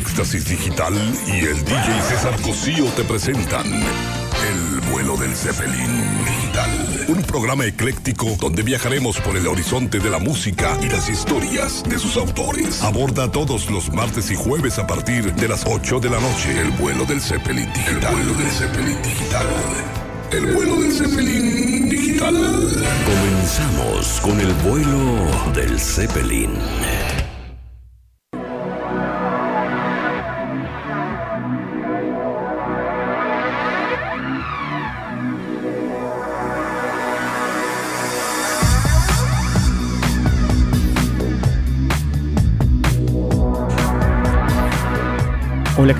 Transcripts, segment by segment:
Éxtasis Digital y el DJ César Cosío te presentan El vuelo del Zeppelin Digital. Un programa ecléctico donde viajaremos por el horizonte de la música y las historias de sus autores. Aborda todos los martes y jueves a partir de las 8 de la noche El vuelo del Zeppelin Digital. El vuelo del Zeppelin Digital. El vuelo del Zeppelin Digital. Comenzamos con el vuelo del Zeppelin.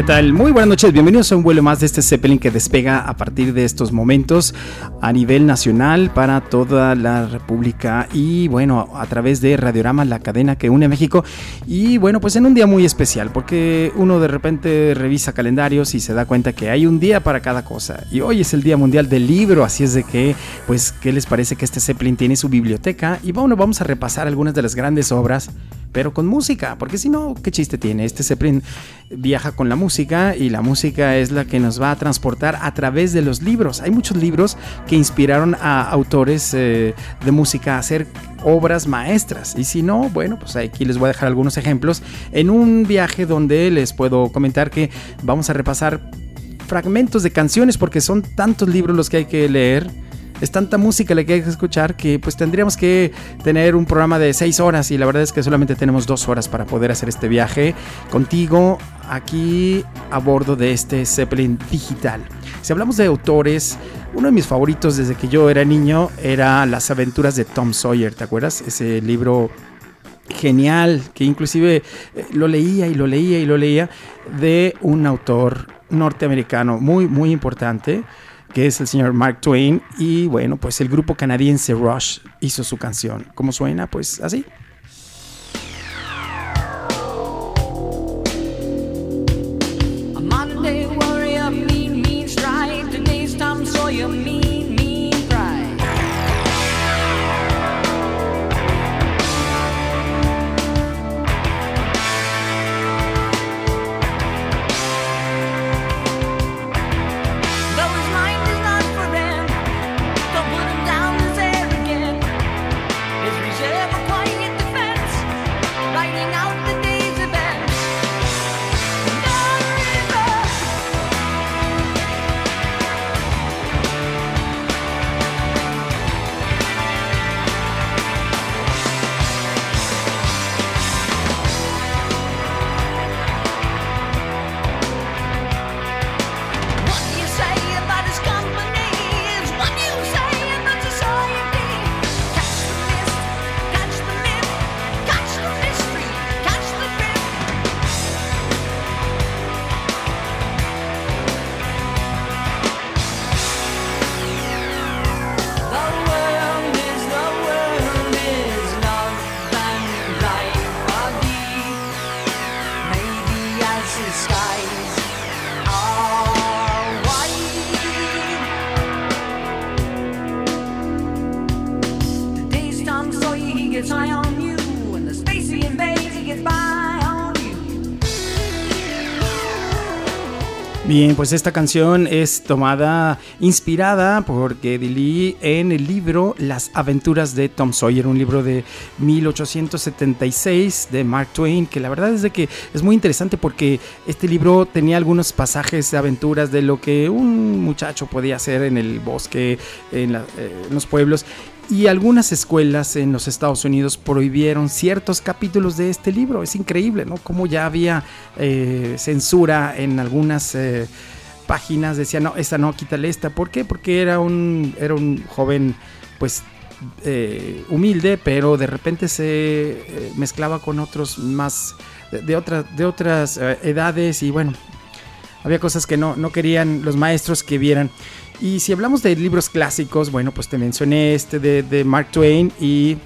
¿Qué tal? Muy buenas noches, bienvenidos a un vuelo más de este Zeppelin que despega a partir de estos momentos a nivel nacional para toda la República y bueno, a través de Radiorama, la cadena que une México y bueno, pues en un día muy especial porque uno de repente revisa calendarios y se da cuenta que hay un día para cada cosa y hoy es el Día Mundial del Libro, así es de que pues, ¿qué les parece que este Zeppelin tiene su biblioteca? Y bueno, vamos a repasar algunas de las grandes obras pero con música, porque si no, ¿qué chiste tiene? Este Zeppelin viaja con la música y la música es la que nos va a transportar a través de los libros. Hay muchos libros que inspiraron a autores eh, de música a hacer obras maestras. Y si no, bueno, pues aquí les voy a dejar algunos ejemplos en un viaje donde les puedo comentar que vamos a repasar fragmentos de canciones porque son tantos libros los que hay que leer es tanta música la que hay que escuchar que pues tendríamos que tener un programa de seis horas y la verdad es que solamente tenemos dos horas para poder hacer este viaje contigo aquí a bordo de este Zeppelin digital. Si hablamos de autores, uno de mis favoritos desde que yo era niño era Las aventuras de Tom Sawyer, ¿te acuerdas? Ese libro genial que inclusive eh, lo leía y lo leía y lo leía de un autor norteamericano muy muy importante que es el señor Mark Twain. Y bueno, pues el grupo canadiense Rush hizo su canción. ¿Cómo suena? Pues así. Bien, pues esta canción es tomada, inspirada por Geddy Lee en el libro Las aventuras de Tom Sawyer, un libro de 1876 de Mark Twain, que la verdad es de que es muy interesante porque este libro tenía algunos pasajes de aventuras de lo que un muchacho podía hacer en el bosque, en, eh, en los pueblos, y algunas escuelas en los Estados Unidos prohibieron ciertos capítulos de este libro. Es increíble, ¿no? Como ya había eh, censura en algunas eh, páginas. Decían, no, esta no, quítale esta. ¿Por qué? Porque era un, era un joven, pues, eh, humilde, pero de repente se mezclaba con otros más de, de, de otras edades y bueno, había cosas que no, no querían los maestros que vieran. Y si hablamos de libros clásicos, bueno, pues te mencioné este de, Mark Twain y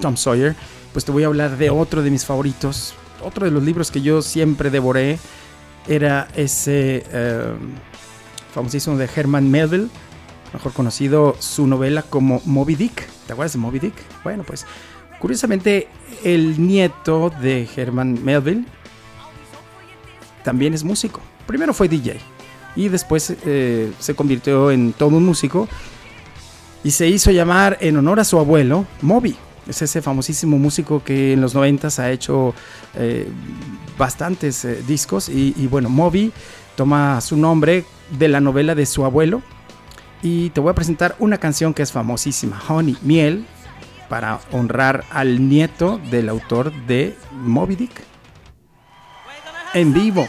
Tom Sawyer. Pues te voy a hablar de otro de mis favoritos. Otro de los libros que yo siempre devoré era ese eh, famosísimo de Herman Melville, mejor conocido su novela como Moby Dick. ¿Te acuerdas de Moby Dick? Bueno, pues curiosamente el nieto de Herman Melville también es músico. Primero fue DJ y después eh, se convirtió en todo un músico y se hizo llamar en honor a su abuelo Moby. Es ese famosísimo músico que en los 90 ha hecho eh, bastantes eh, discos y, y bueno, Moby toma su nombre de la novela de su abuelo y te voy a presentar una canción que es famosísima, Honey, Miel, para honrar al nieto del autor de Moby Dick. En vivo.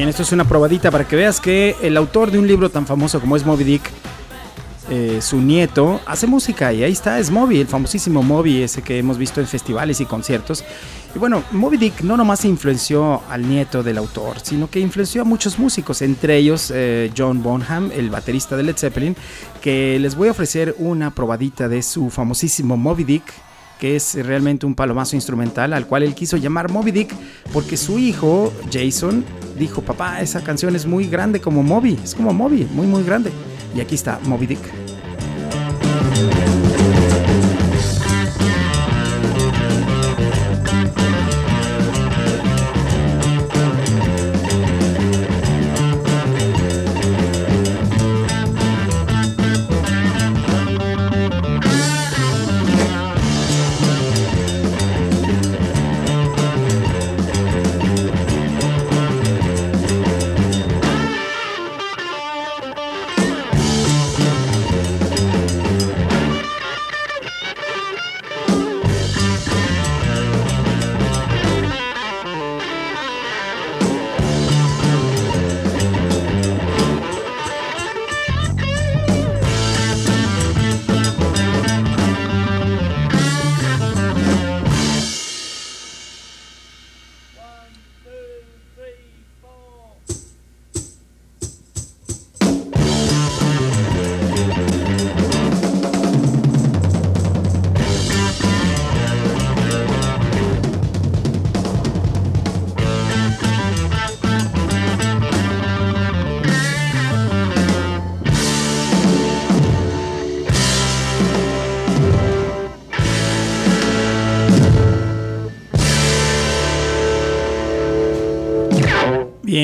Esto es una probadita para que veas que el autor de un libro tan famoso como es Moby Dick, eh, su nieto, hace música y ahí está, es Moby, el famosísimo Moby, ese que hemos visto en festivales y conciertos. Y bueno, Moby Dick no nomás influenció al nieto del autor, sino que influenció a muchos músicos, entre ellos eh, John Bonham, el baterista de Led Zeppelin, que les voy a ofrecer una probadita de su famosísimo Moby Dick que es realmente un palomazo instrumental al cual él quiso llamar Moby Dick porque su hijo Jason dijo, papá, esa canción es muy grande como Moby, es como Moby, muy muy grande. Y aquí está Moby Dick.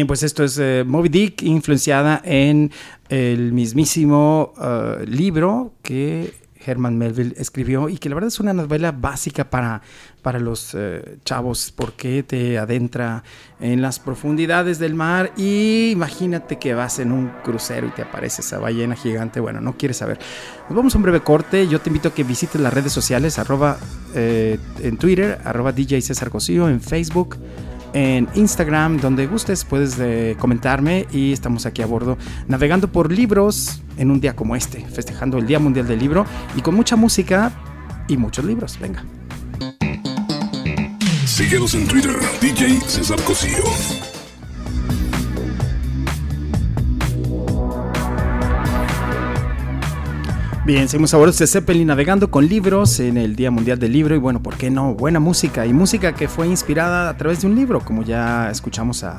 Pues esto es eh, Moby Dick, influenciada en el mismísimo eh, libro que Herman Melville escribió y que la verdad es una novela básica para, para los eh, chavos porque te adentra en las profundidades del mar y imagínate que vas en un crucero y te aparece esa ballena gigante, bueno, no quieres saber. Nos vamos a un breve corte, yo te invito a que visites las redes sociales, eh, en Twitter, arroba DJ César Cosío, en Facebook en Instagram, donde gustes, puedes eh, comentarme y estamos aquí a bordo navegando por libros en un día como este, festejando el Día Mundial del Libro y con mucha música y muchos libros. Venga. Síguenos en Twitter, DJ César Cosío. Bien, seguimos a de Zeppelin navegando con libros en el Día Mundial del Libro y bueno, ¿por qué no? Buena música y música que fue inspirada a través de un libro, como ya escuchamos a,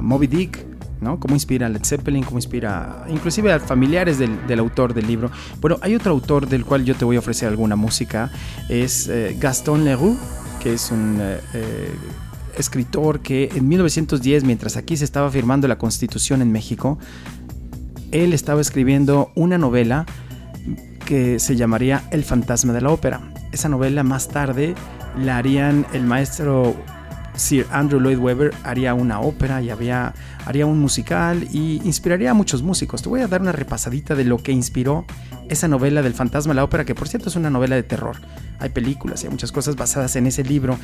Moby Dick, ¿no? Cómo inspira a Led Zeppelin, cómo inspira inclusive a familiares del, autor del libro. Bueno, hay otro autor del cual yo te voy a ofrecer alguna música, es eh, Gaston Leroux, que es un... Eh, eh, escritor que en 1910, mientras aquí se estaba firmando la Constitución en México, él estaba escribiendo una novela que se llamaría El fantasma de la ópera. Esa novela más tarde la harían el maestro Sir Andrew Lloyd Webber haría una ópera y había, haría un musical y inspiraría a muchos músicos. Te voy a dar una repasadita de lo que inspiró esa novela del fantasma de la ópera, que por cierto es una novela de terror. Hay películas y hay muchas cosas basadas en ese libro.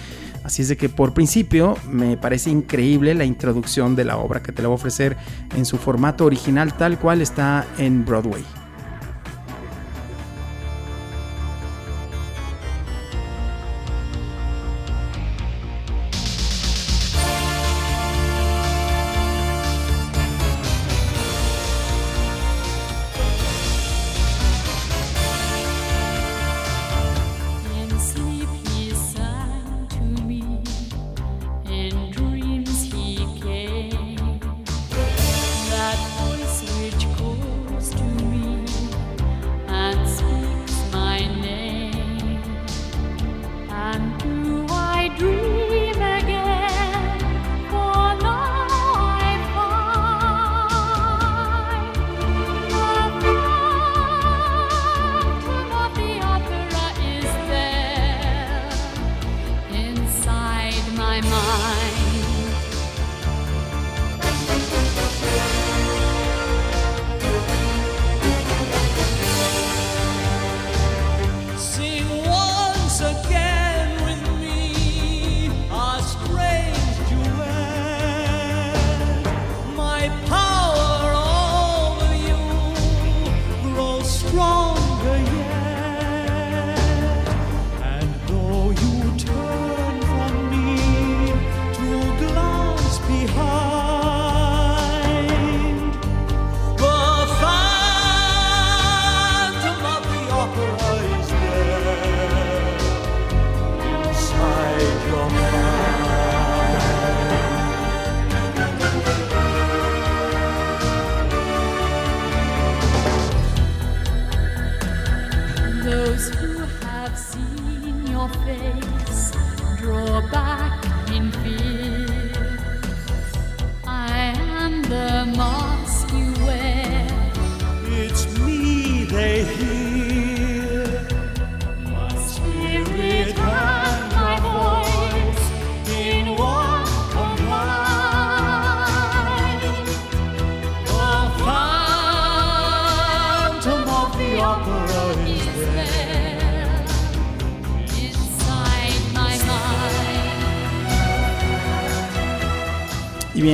Así es de que por principio me parece increíble la introducción de la obra que te la voy a ofrecer en su formato original tal cual está en Broadway.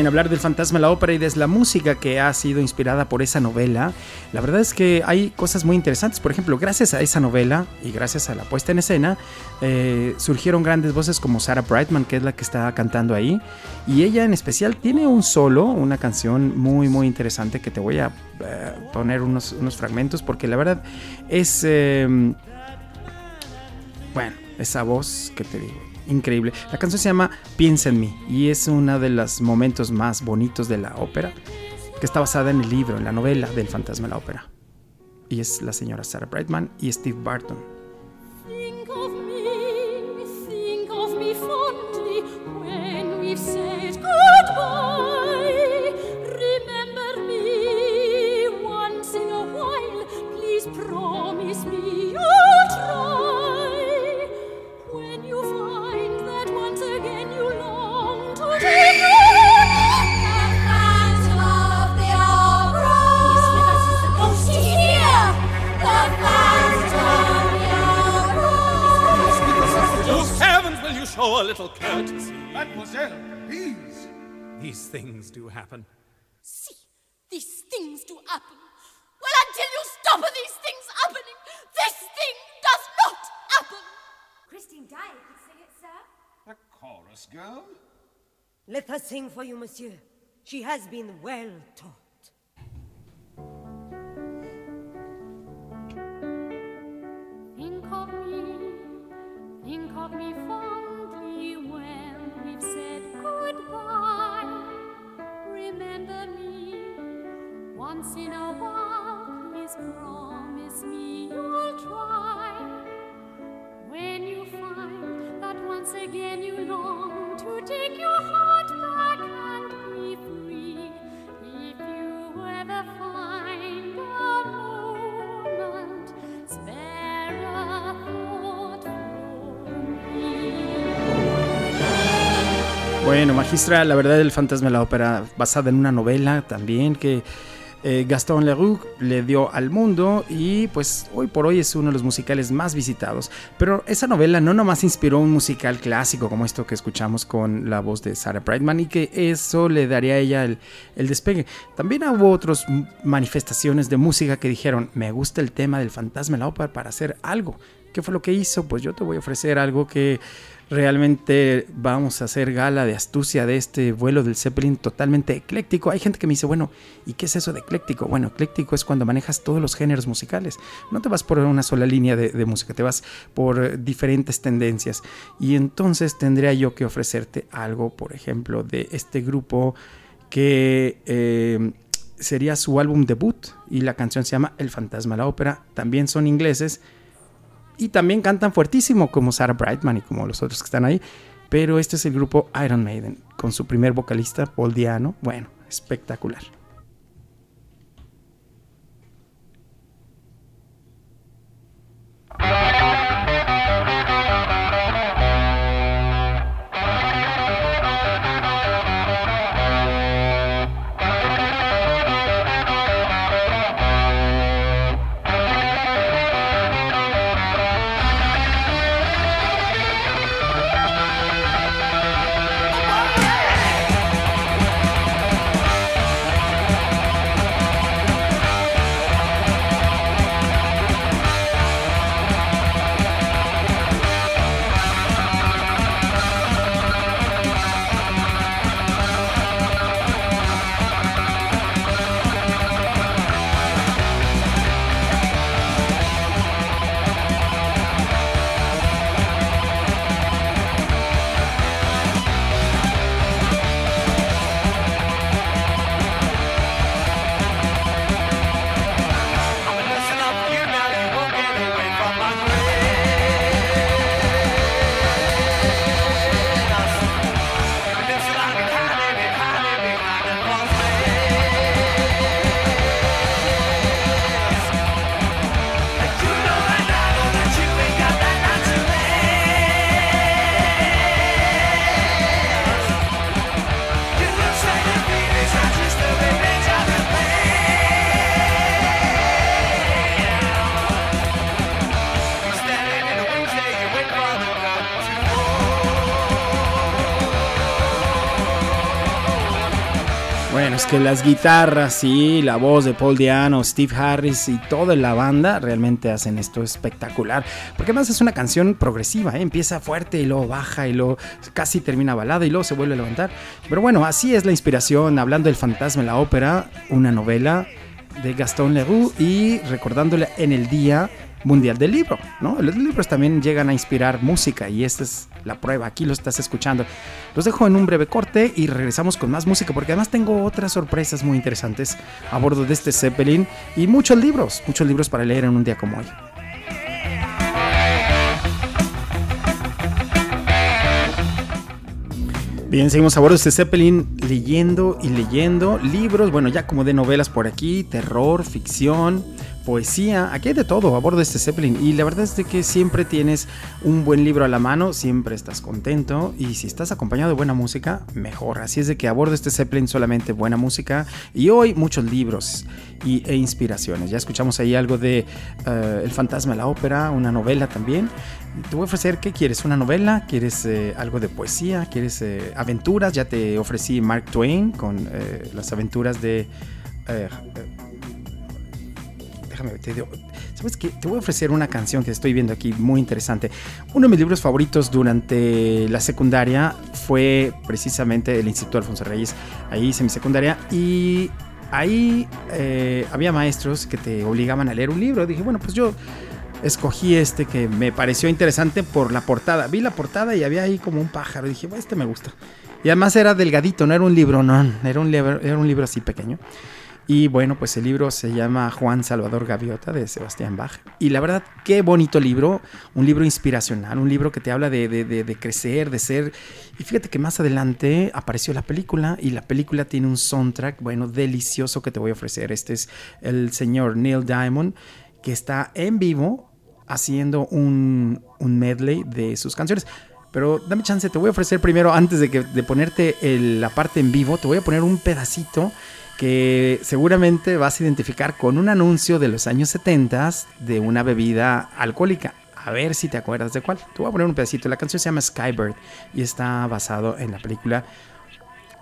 Bien, hablar del fantasma de la ópera y de la música que ha sido inspirada por esa novela, la verdad es que hay cosas muy interesantes. Por ejemplo, gracias a esa novela y gracias a la puesta en escena, eh, surgieron grandes voces como Sarah Brightman, que es la que está cantando ahí. Y ella en especial tiene un solo, una canción muy, muy interesante que te voy a eh, poner unos, unos, fragmentos porque la verdad es... Em, bueno, esa voz que te digo increíble. La canción se llama Piensa en mí y es uno de los momentos más bonitos de la ópera, que está basada en el libro, en la novela del fantasma de la ópera. Y es la señora Sarah Brightman y Steve Barton. Show a little courtesy. Mademoiselle, please. These things do happen. See, these things do happen. Well, until you stop these things happening, this thing does not happen. Christine Dyer could sing it, sir. A chorus girl? Let her sing for you, monsieur. She has been well taught. Think of me, think of me fondly when we've said goodbye. Remember me once in a while, please promise me you'll try. When you find that once again you long to take your heart Bueno, magistra, la verdad el fantasma de la ópera, basada en una novela también que eh, Gaston Leroux le dio al mundo y pues hoy por hoy es uno de los musicales más visitados. Pero esa novela no nomás inspiró un musical clásico como esto que escuchamos con la voz de Sarah Brightman y que eso le daría a ella el, el despegue. También hubo otras manifestaciones de música que dijeron, me gusta el tema del fantasma de la ópera para hacer algo. ¿Qué fue lo que hizo? Pues yo te voy a ofrecer algo que realmente vamos a hacer gala de astucia de este vuelo del Zeppelin totalmente ecléctico. Hay gente que me dice, bueno, ¿y qué es eso de ecléctico? Bueno, ecléctico es cuando manejas todos los géneros musicales. No te vas por una sola línea de, música, te vas por eh, diferentes tendencias. Y entonces tendría yo que ofrecerte algo, por ejemplo, de este grupo que... eh, sería su álbum debut y la canción se llama El fantasma de la ópera. También son ingleses y también cantan fuertísimo como Sarah Brightman y como los otros que están ahí. Pero este es el grupo Iron Maiden con su primer vocalista Paul Diano. Bueno, espectacular. Que las guitarras y la voz de Paul Diano, Steve Harris y toda la banda realmente hacen esto espectacular. Porque además es una canción progresiva, ¿eh? empieza fuerte y luego baja y luego casi termina balada y luego se vuelve a levantar. Pero bueno, así es la inspiración, hablando del fantasma en la ópera, una novela de Gaston Leroux y recordándole en el Día Mundial del Libro, ¿no? Los libros también llegan a inspirar música y esta es la prueba, aquí lo estás escuchando. Los dejo en un breve corte y regresamos con más música porque además tengo otras sorpresas muy interesantes a bordo de este Zeppelin y muchos libros, muchos libros para leer en un día como hoy. Bien, seguimos a bordo de este Zeppelin leyendo y leyendo libros, bueno, ya como de novelas por aquí, terror, ficción, poesía, aquí hay de todo a bordo de este Zeppelin y la verdad es de que siempre tienes un buen libro a la mano, siempre estás contento y si estás acompañado de buena música, mejor. Así es de que a bordo de este Zeppelin solamente buena música y hoy muchos libros y, e inspiraciones. Ya escuchamos ahí algo de eh, El fantasma de la ópera, una novela también. Te voy a ofrecer, ¿qué quieres? ¿Una novela? ¿Quieres eh, algo de poesía? ¿Quieres eh, aventuras? Ya te ofrecí Mark Twain con las aventuras de... déjame te digo- ¿Sabes qué? Te voy a ofrecer una canción que estoy viendo aquí muy interesante. Uno de mis libros favoritos durante la secundaria fue precisamente el Instituto Alfonso Reyes. Ahí hice mi secundaria y ahí eh, había maestros que te obligaban a leer un libro. Dije, bueno, pues yo escogí este que me pareció interesante por la portada. Vi la portada y había ahí como un pájaro. Dije, bueno, este me gusta. Y además era delgadito, no era un libro, no, era un libro, era un libro así pequeño. Y bueno, pues el libro se llama Juan Salvador Gaviota de Sebastián Bach. Y la verdad, qué bonito libro, un libro inspiracional, un libro que te habla de, de- de- de crecer, de ser. Y fíjate que más adelante apareció la película y la película tiene un soundtrack, bueno, delicioso que te voy a ofrecer. Este es el señor Neil Diamond, que está en vivo haciendo un, un medley de sus canciones. Pero dame chance, te voy a ofrecer primero, antes de, que, de ponerte la parte en vivo, te voy a poner un pedacito que seguramente vas a identificar con un anuncio de los años 70 de una bebida alcohólica. A ver si te acuerdas de cuál. Te voy a poner un pedacito. La canción se llama Skybird y está basado en la película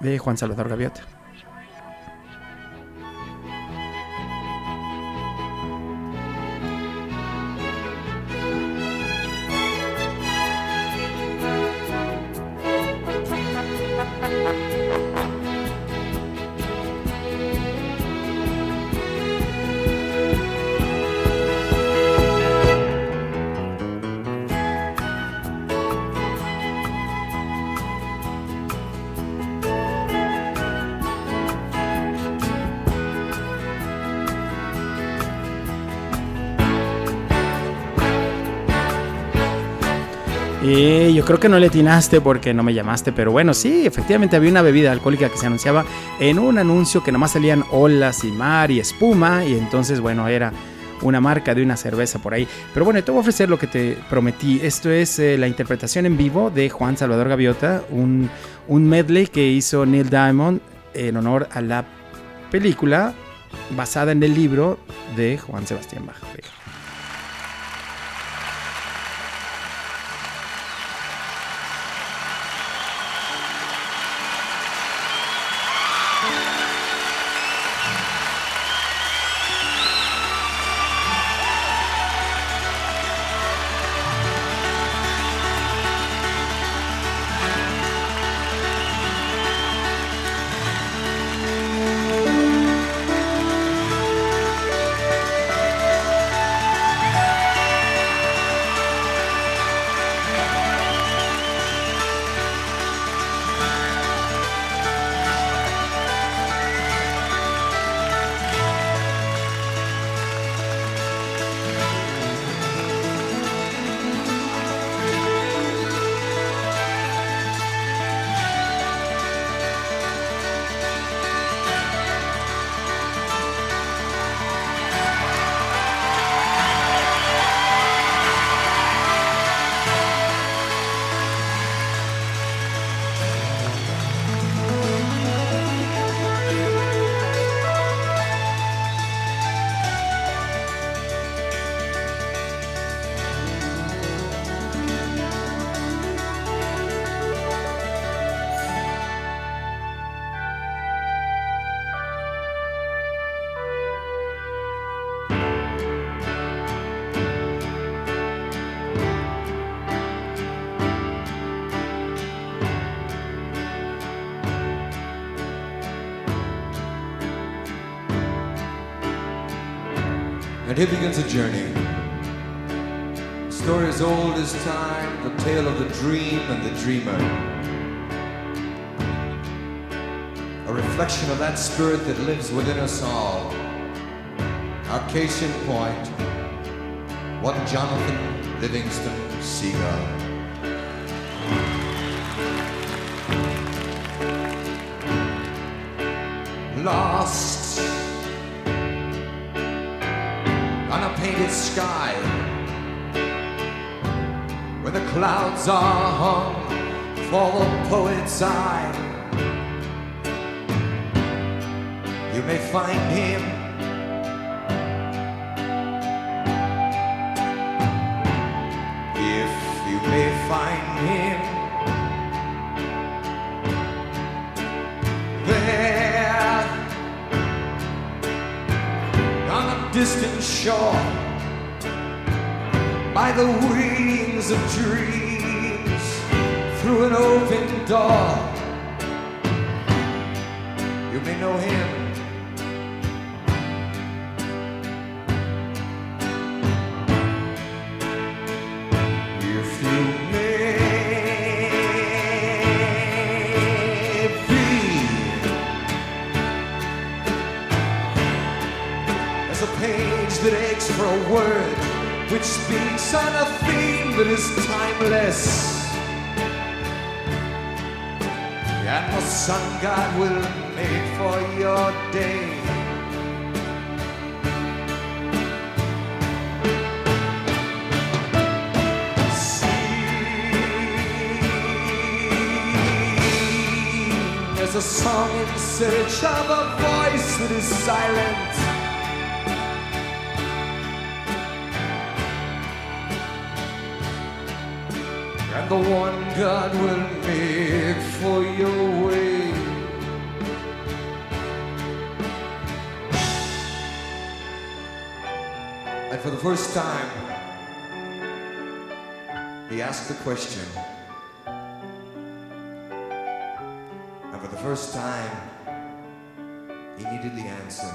de Juan Salvador Gaviota. Creo que no le atinaste porque no me llamaste, pero bueno, sí, efectivamente había una bebida alcohólica que se anunciaba en un anuncio que nomás salían olas y mar y espuma, y entonces, bueno, era una marca de una cerveza por ahí. Pero bueno, te voy a ofrecer lo que te prometí. Esto es eh, la interpretación en vivo de Juan Salvador Gaviota, un, un medley que hizo Neil Diamond en honor a la película basada en el libro de Juan Sebastián Bach. Here begins a journey. A story as old as time, the tale of the dream and the dreamer. A reflection of that spirit that lives within us all. Our case in point, one Jonathan Livingston Seagull. Clouds are hung for the poet's eye, you may find him. If you may find him. There. On a distant shore by the wings of dreams through an open door. You may know him. If you may be as a page that aches for a word which speaks on a theme that is timeless. Sun god will make for your day. There's a song in search of a voice that is silent. The one God will make for your way. And for the first time, he asked the question. And for the first time, he needed the answer.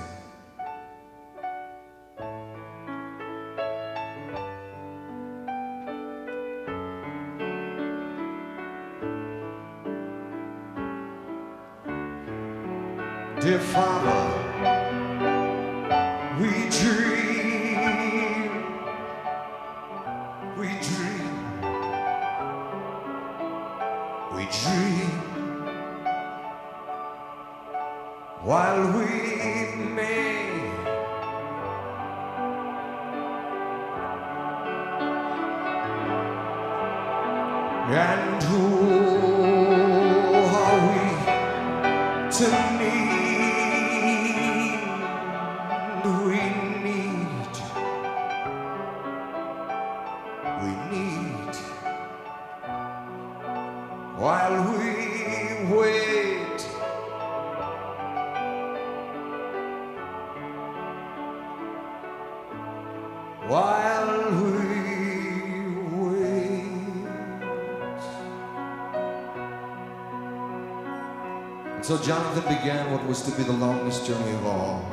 So Jonathan began what was to be the longest journey of all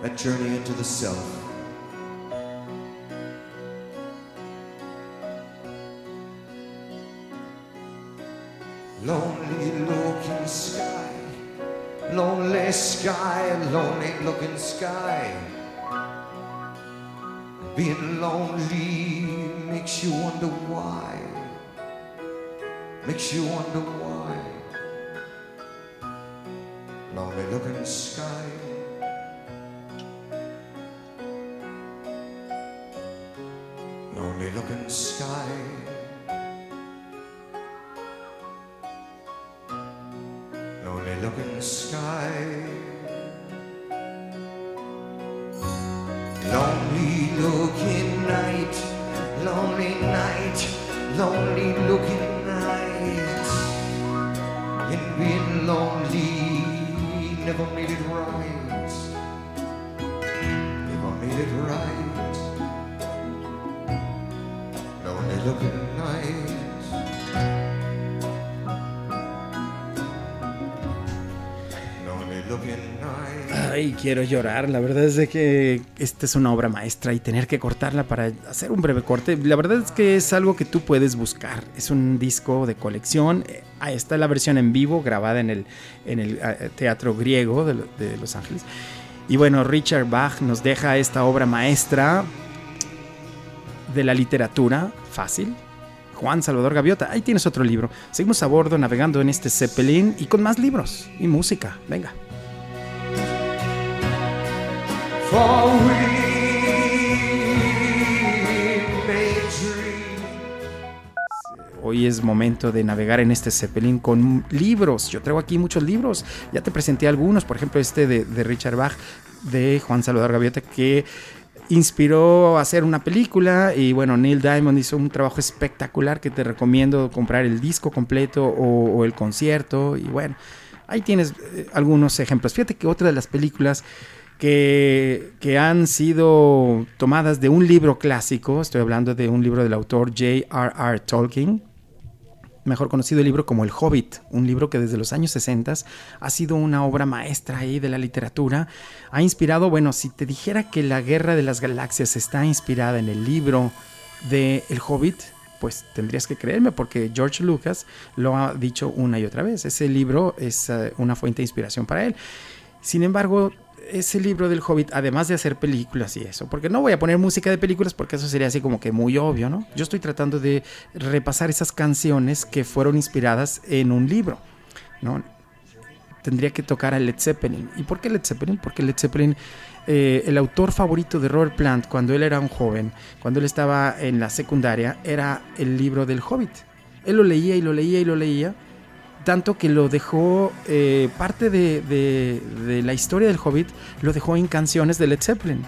that journey into the self. Lonely looking sky, lonely sky, lonely looking sky. Being lonely makes you wonder why, makes you wonder why. Now we look in the sky. Quiero llorar. La verdad es de que esta es una obra maestra y tener que cortarla para hacer un breve corte. La verdad es que es algo que tú puedes buscar. Es un disco de colección. Eh, Ahí está la versión en vivo grabada en el, en el eh, Teatro Griego de, lo- de Los Ángeles. Y bueno, Richard Bach nos deja esta obra maestra de la literatura fácil. Juan Salvador Gaviota, ahí tienes otro libro. Seguimos a bordo navegando en este Zeppelin y con más libros y música. Venga. hoy es momento de navegar en este Zeppelin con libros. Yo traigo aquí muchos libros. Ya te presenté algunos, por ejemplo, este de, Richard Bach, de Juan Salvador Gaviota, que inspiró a hacer una película y bueno, Neil Diamond hizo un trabajo espectacular que te recomiendo comprar el disco completo o, o el concierto y bueno, ahí tienes eh, algunos ejemplos. Fíjate que otra de las películas que, han sido tomadas de un libro clásico, estoy hablando de un libro del autor J.R.R. Tolkien, mejor conocido el libro como El Hobbit, un libro que desde los años 60 ha sido una obra maestra ahí de la literatura. Ha inspirado, bueno, si te dijera que la Guerra de las Galaxias está inspirada en el libro de El Hobbit, pues tendrías que creerme porque George Lucas lo ha dicho una y otra vez. Ese libro es uh, una fuente de inspiración para él. Sin embargo, ese libro del Hobbit, además de hacer películas y eso, porque no voy a poner música de películas porque eso sería así como que muy obvio, ¿no? Yo estoy tratando de repasar esas canciones que fueron inspiradas en un libro, ¿no? Tendría que tocar a Led Zeppelin. ¿Y por qué Led Zeppelin? Porque Led Zeppelin, eh, el autor favorito de Robert Plant cuando él era un joven, cuando él estaba en la secundaria, era el libro del Hobbit. Él lo leía y lo leía y lo leía tanto que lo dejó, eh, parte de, la historia del Hobbit, lo dejó en canciones de Led Zeppelin.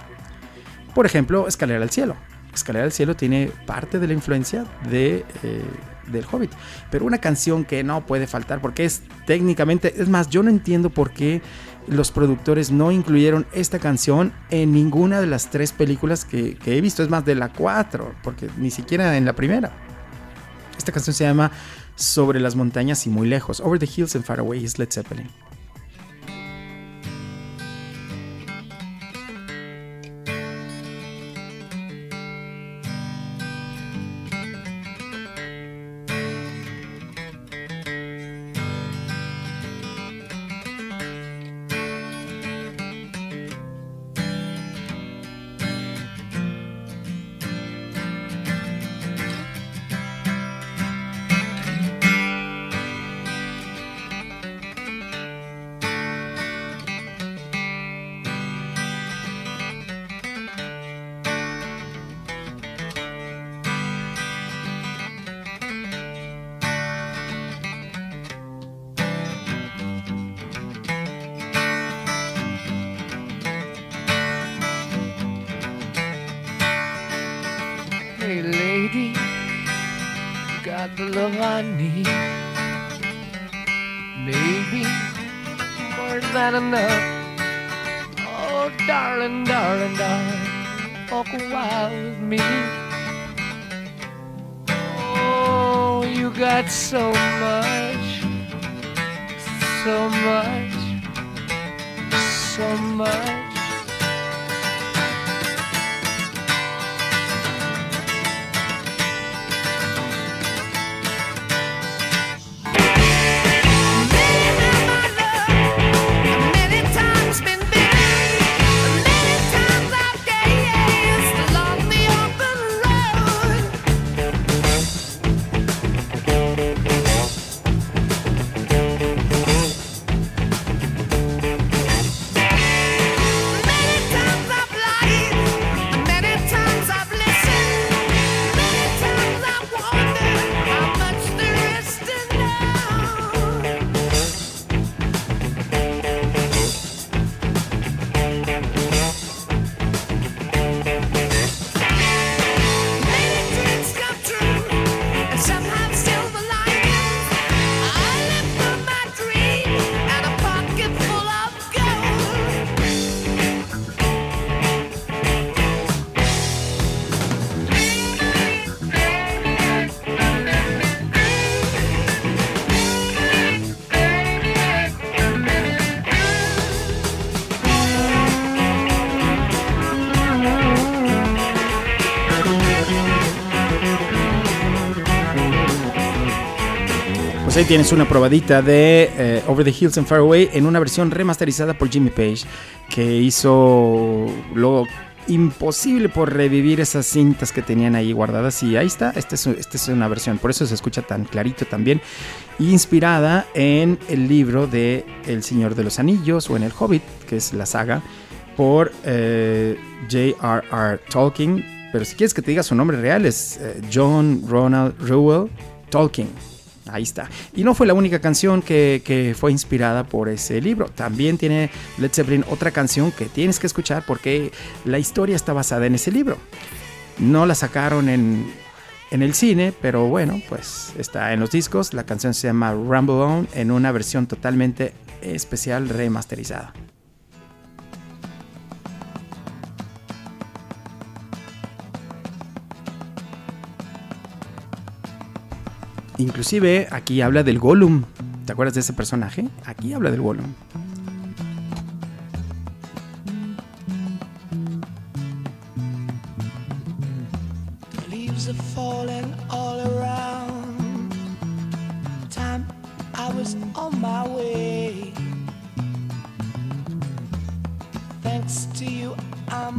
Por ejemplo, Escalera al Cielo. Escalera al Cielo tiene parte de la influencia de, eh, del Hobbit. Pero una canción que no puede faltar, porque es técnicamente, es más, yo no entiendo por qué los productores no incluyeron esta canción en ninguna de las tres películas que, que he visto, es más, de la cuatro, porque ni siquiera en la primera. Esta canción se llama sobre las montañas y muy lejos. Over the Hills and Far Away is Led Zeppelin. Got so much, so much, so much. Pues ahí tienes una probadita de eh, Over the Hills and Far Away en una versión remasterizada por Jimmy Page, que hizo lo imposible por revivir esas cintas que tenían ahí guardadas. Y ahí está, esta es, esta es una versión, por eso se escucha tan clarito también. Inspirada en el libro de El Señor de los Anillos o en El Hobbit, que es la saga, por eh, J.R.R. Tolkien. Pero si quieres que te diga su nombre real, es eh, John Ronald Reuel Tolkien. Ahí está. Y no fue la única canción que, fue inspirada por ese libro. También tiene Led Zeppelin otra canción que tienes que escuchar porque la historia está basada en ese libro. No la sacaron en, en el cine, pero bueno, pues está en los discos. La canción se llama Rumble On en una versión totalmente especial remasterizada. Inclusive aquí habla del Gollum. ¿Te acuerdas de ese personaje? Aquí habla del Gollum.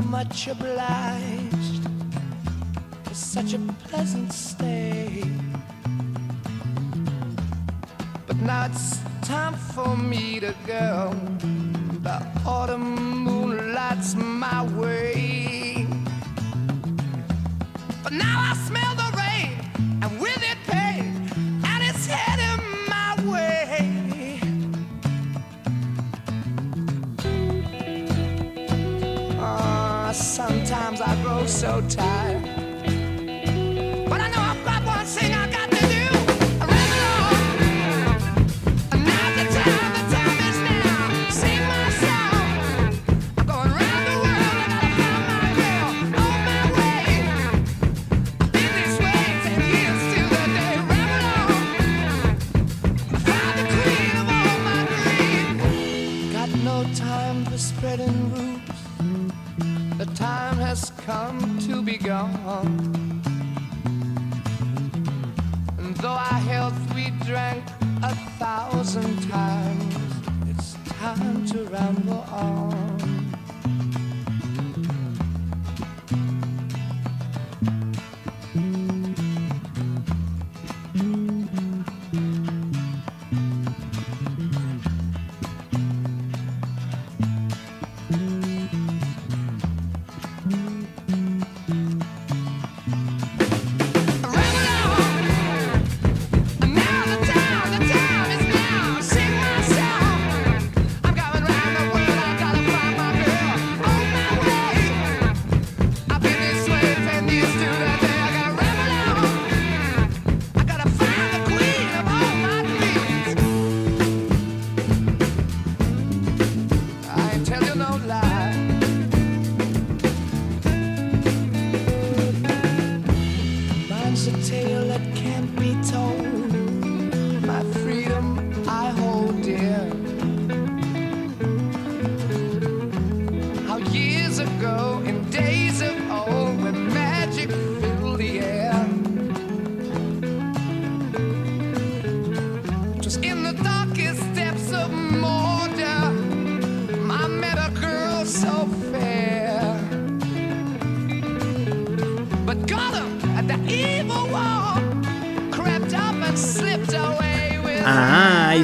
Much obliged for such a pleasant stay. Now it's time for me to go. The autumn moonlights my way. But now I smell the rain, and with it pain, and it's heading my way. Ah, sometimes I grow so tired.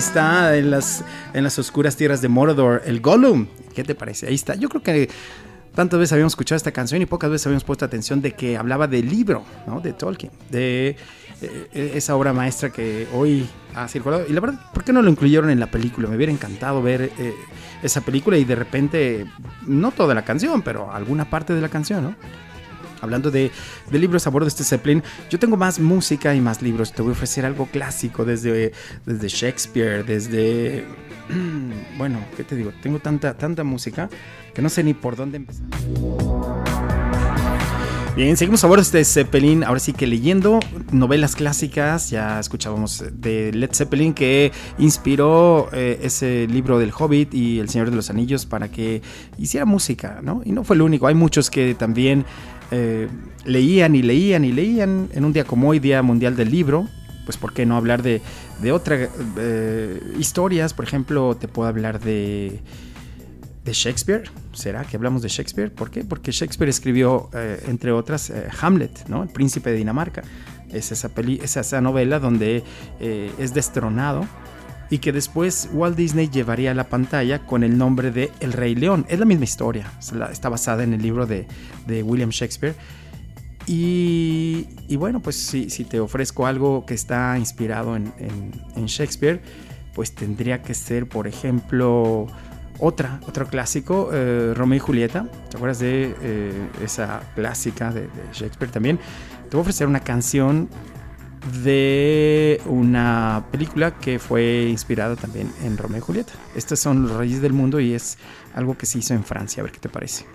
Está, en las, en las oscuras tierras de Mordor, el Gollum. ¿Qué te parece? Ahí está. Yo creo que tantas veces habíamos escuchado esta canción y pocas veces habíamos puesto atención de que hablaba del libro, ¿no? De Tolkien, de eh, esa obra maestra que hoy ha circulado. Y la verdad, ¿por qué no lo incluyeron en la película? Me hubiera encantado ver eh, esa película y de repente, no toda la canción, pero alguna parte de la canción, ¿no? Hablando de, de, libros a bordo de este Zeppelin, yo tengo más música y más libros. Te voy a ofrecer algo clásico desde, desde Shakespeare, desde... Bueno, ¿qué te digo? Tengo tanta, tanta música que no sé ni por dónde empezar. Bien, seguimos a bordo de este Zeppelin, ahora sí que leyendo novelas clásicas, ya escuchábamos de Led Zeppelin que inspiró eh, ese libro del Hobbit y El Señor de los Anillos para que hiciera música, ¿no? Y no fue el único, hay muchos que también eh, leían y leían y leían en un día como hoy, Día Mundial del Libro, pues ¿por qué no hablar de, de otras eh, historias? Por ejemplo, te puedo hablar de de Shakespeare. ¿Será que hablamos de Shakespeare? ¿Por qué? Porque Shakespeare escribió, eh, entre otras, Hamlet, ¿no? El príncipe de Dinamarca. Es esa, peli es esa novela donde es destronado y que después Walt Disney llevaría a la pantalla con el nombre de El Rey León. Es la misma historia, está basada en el libro de, William Shakespeare. Y, bueno, pues si, te ofrezco algo que está inspirado en, Shakespeare, pues tendría que ser, por ejemplo, otra, otro clásico, eh, Romeo y Julieta. ¿Te acuerdas de eh, esa clásica de, de, Shakespeare también? Te voy a ofrecer una canción de una película que fue inspirada también en Romeo y Julieta. Estos son los reyes del mundo y es algo que se hizo en Francia. A ver qué te parece.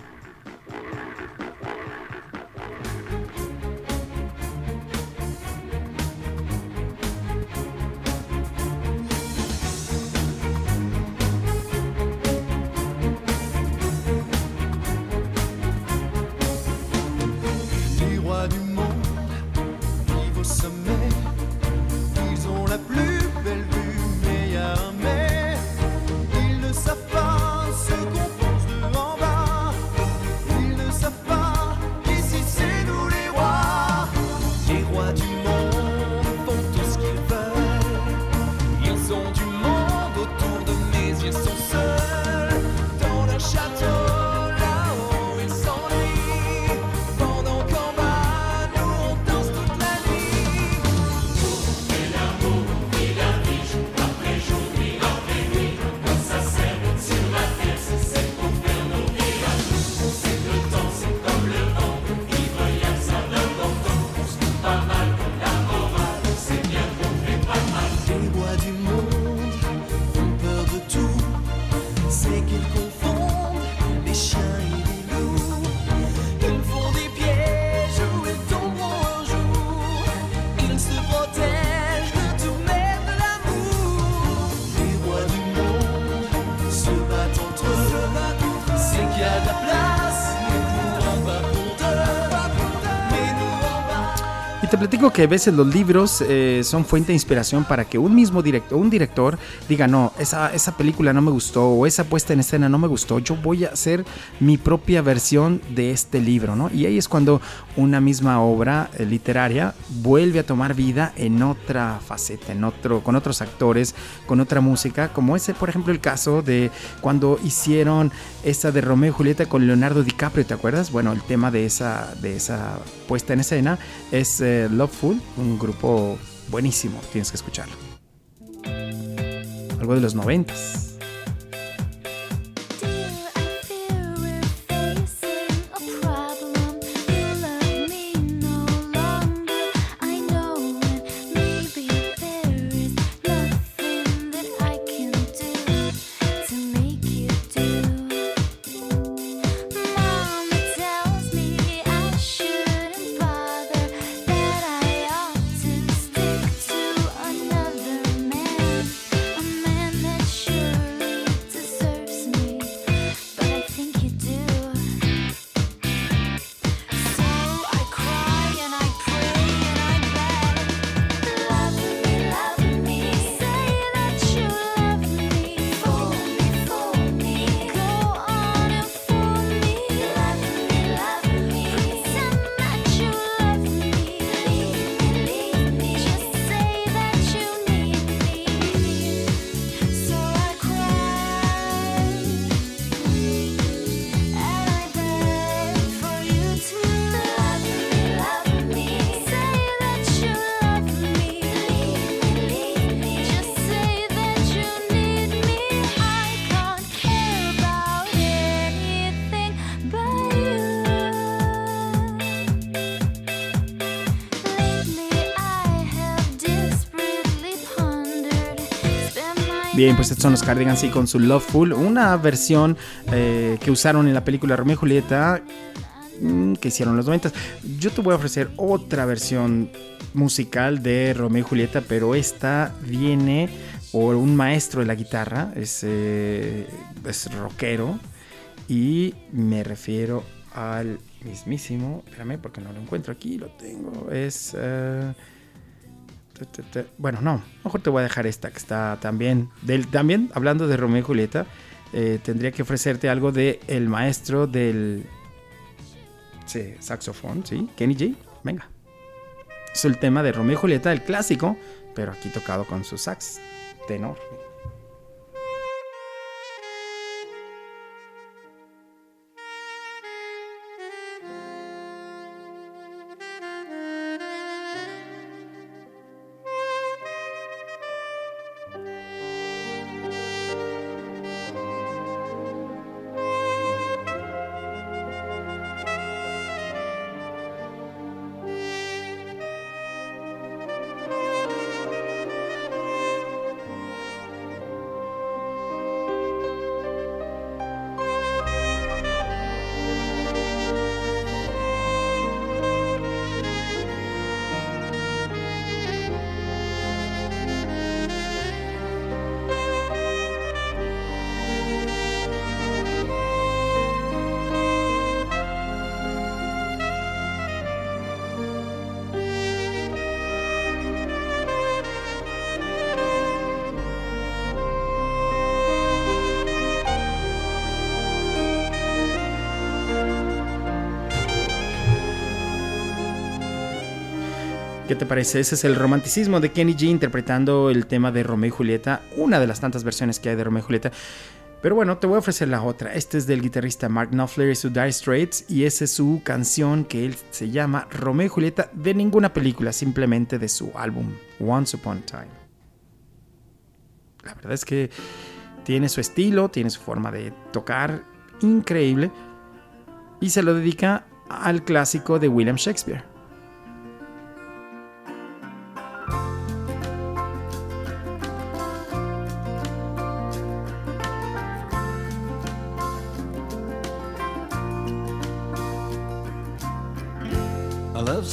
Platico que a veces los libros eh, son fuente de inspiración para que un mismo director, un director diga, no, esa, esa película no me gustó o esa puesta en escena no me gustó, yo voy a hacer mi propia versión de este libro, ¿no? Y ahí es cuando una misma obra eh, literaria vuelve a tomar vida en otra faceta, en otro, con otros actores, con otra música, como ese, por ejemplo, el caso de cuando hicieron esa de Romeo y Julieta con Leonardo DiCaprio, ¿te acuerdas? Bueno, el tema de esa, de esa puesta en escena es eh, Loveful, un grupo buenísimo, tienes que escucharlo. Algo de los noventas. Bien, pues estos son los Cardigans y con su Loveful, una versión eh, que usaron en la película Romeo y Julieta mm, que hicieron los 90. Yo te voy a ofrecer otra versión musical de Romeo y Julieta, pero esta viene por un maestro de la guitarra, es, eh, es rockero, y me refiero al mismísimo, espérame porque no lo encuentro aquí, lo tengo, es... Uh, bueno, no, mejor te voy a dejar esta que está también. Del, también hablando de Romeo y Julieta, eh, tendría que ofrecerte algo de el maestro del sí, saxofón, ¿sí? Kenny G. Venga. Es el tema de Romeo y Julieta, el clásico, pero aquí tocado con su sax tenor. ¿Qué te parece? Ese es el romanticismo de Kenny G interpretando el tema de Romeo y Julieta, una de las tantas versiones que hay de Romeo y Julieta. Pero bueno, te voy a ofrecer la otra. Este es del guitarrista Mark Knopfler y su Dire Straits y esa es su canción que él se llama Romeo y Julieta de ninguna película, simplemente de su álbum Once Upon a Time. La verdad es que tiene su estilo, tiene su forma de tocar increíble y se lo dedica al clásico de William Shakespeare.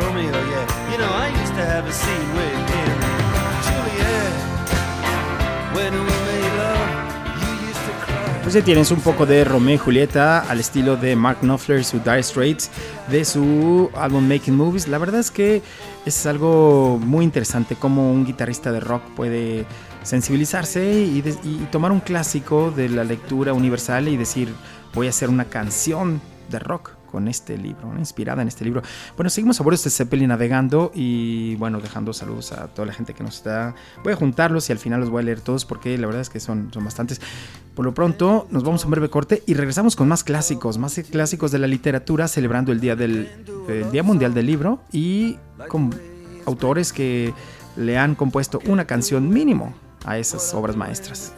Romeo. Pues ya tienes un poco de Romeo y Julieta al estilo de Mark Knopfler su Dire Straits de su álbum Making Movies. La verdad es que es algo muy interesante cómo un guitarrista de rock puede sensibilizarse y tomar un clásico de la lectura universal y decir voy a hacer una canción de rock con este libro, inspirada en este libro. Bueno, seguimos a bordo de este Zeppelin navegando y bueno, dejando saludos a toda la gente que nos está. Voy a juntarlos y al final los voy a leer todos porque la verdad es que son, son bastantes. Por lo pronto, nos vamos a un breve corte y regresamos con más clásicos, más clásicos de la literatura, celebrando el Día, del, el día Mundial del Libro y con autores que le han compuesto una canción mínimo a esas obras maestras.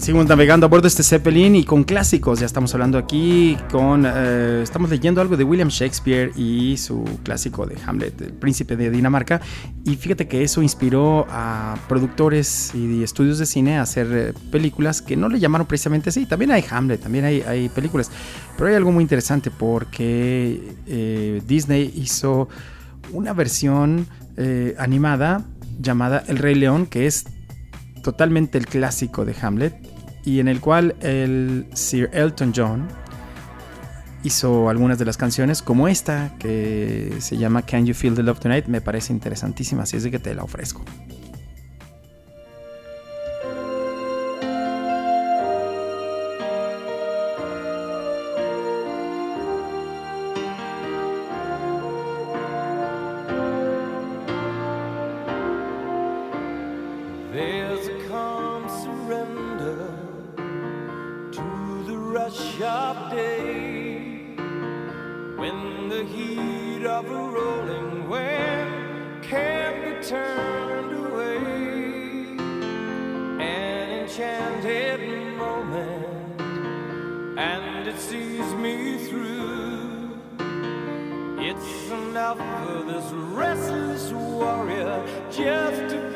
Seguimos navegando a bordo este Zeppelin y con clásicos. Ya estamos hablando aquí con. eh, estamos leyendo algo de William Shakespeare y su clásico de Hamlet, el príncipe de Dinamarca. Y fíjate que eso inspiró a productores y estudios de cine a hacer eh, películas que no le llamaron precisamente así. También hay Hamlet, también hay, hay películas. Pero hay algo muy interesante porque eh, Disney hizo una versión eh, animada llamada El Rey León, que es totalmente el clásico de Hamlet y en el cual el Sir Elton John hizo algunas de las canciones como esta que se llama Can You Feel the Love Tonight me parece interesantísima así es de que te la ofrezco rush day when the heat of a rolling wave can't be turned away. An enchanted moment, and it sees me through. It's enough for this restless warrior just to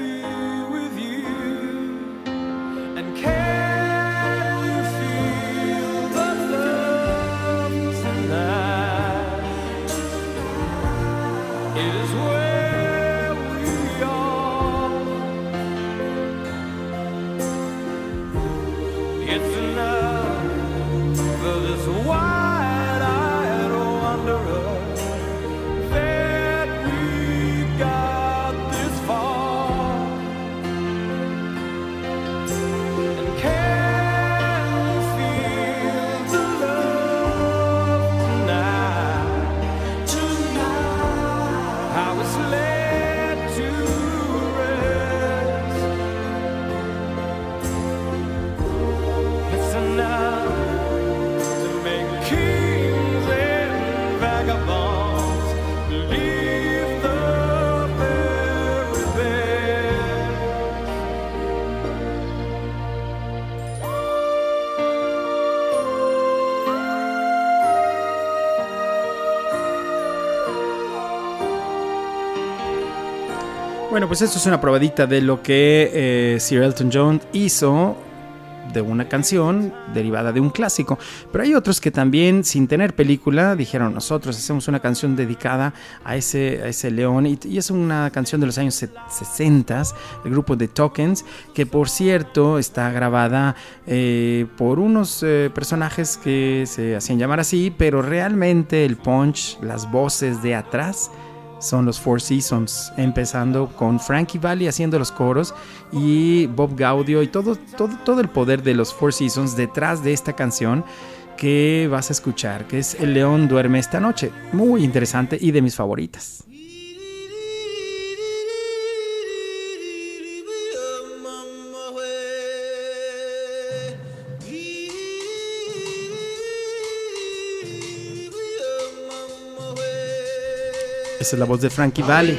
pues esto es una probadita de lo que eh, Sir Elton John hizo de una canción derivada de un clásico. Pero hay otros que también, sin tener película, dijeron nosotros hacemos una canción dedicada a ese, ese león. Y, es una canción de los años se- 60, el grupo de Tokens, que por cierto está grabada eh, por unos eh, personajes que se hacían llamar así, pero realmente el punch, las voces de atrás son los Four Seasons, empezando con Frankie Valli haciendo los coros y Bob Gaudio y todo, todo, todo el poder de los Four Seasons detrás de esta canción que vas a escuchar, que es El León duerme esta noche. Muy interesante y de mis favoritas. Esa es la voz de Frankie Valli.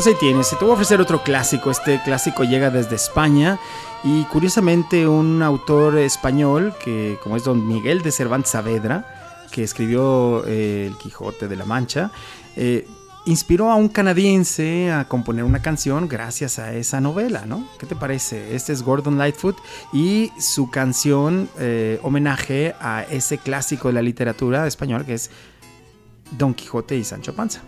Pues ahí tienes, te voy a ofrecer otro clásico. Este clásico llega desde España y curiosamente un autor español que como es don Miguel de Cervantes Saavedra, que escribió eh, El Quijote de la Mancha, eh, inspiró a un canadiense a componer una canción gracias a esa novela, ¿no? ¿Qué te parece? Este es Gordon Lightfoot y su canción eh, homenaje a ese clásico de la literatura española que es Don Quijote y Sancho Panza.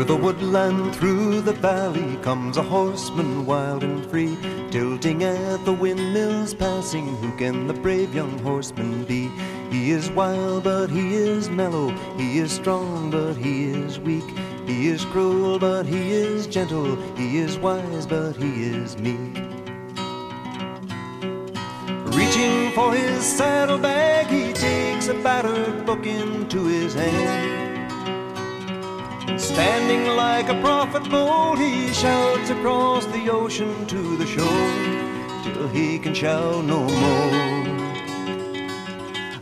Through the woodland, through the valley, comes a horseman wild and free, tilting at the windmills passing. Who can the brave young horseman be? He is wild, but he is mellow. He is strong, but he is weak. He is cruel, but he is gentle. He is wise, but he is meek. Reaching for his saddlebag, he takes a battered book into his hand. Standing like a prophet bold, he shouts across the ocean to the shore till he can shout no more.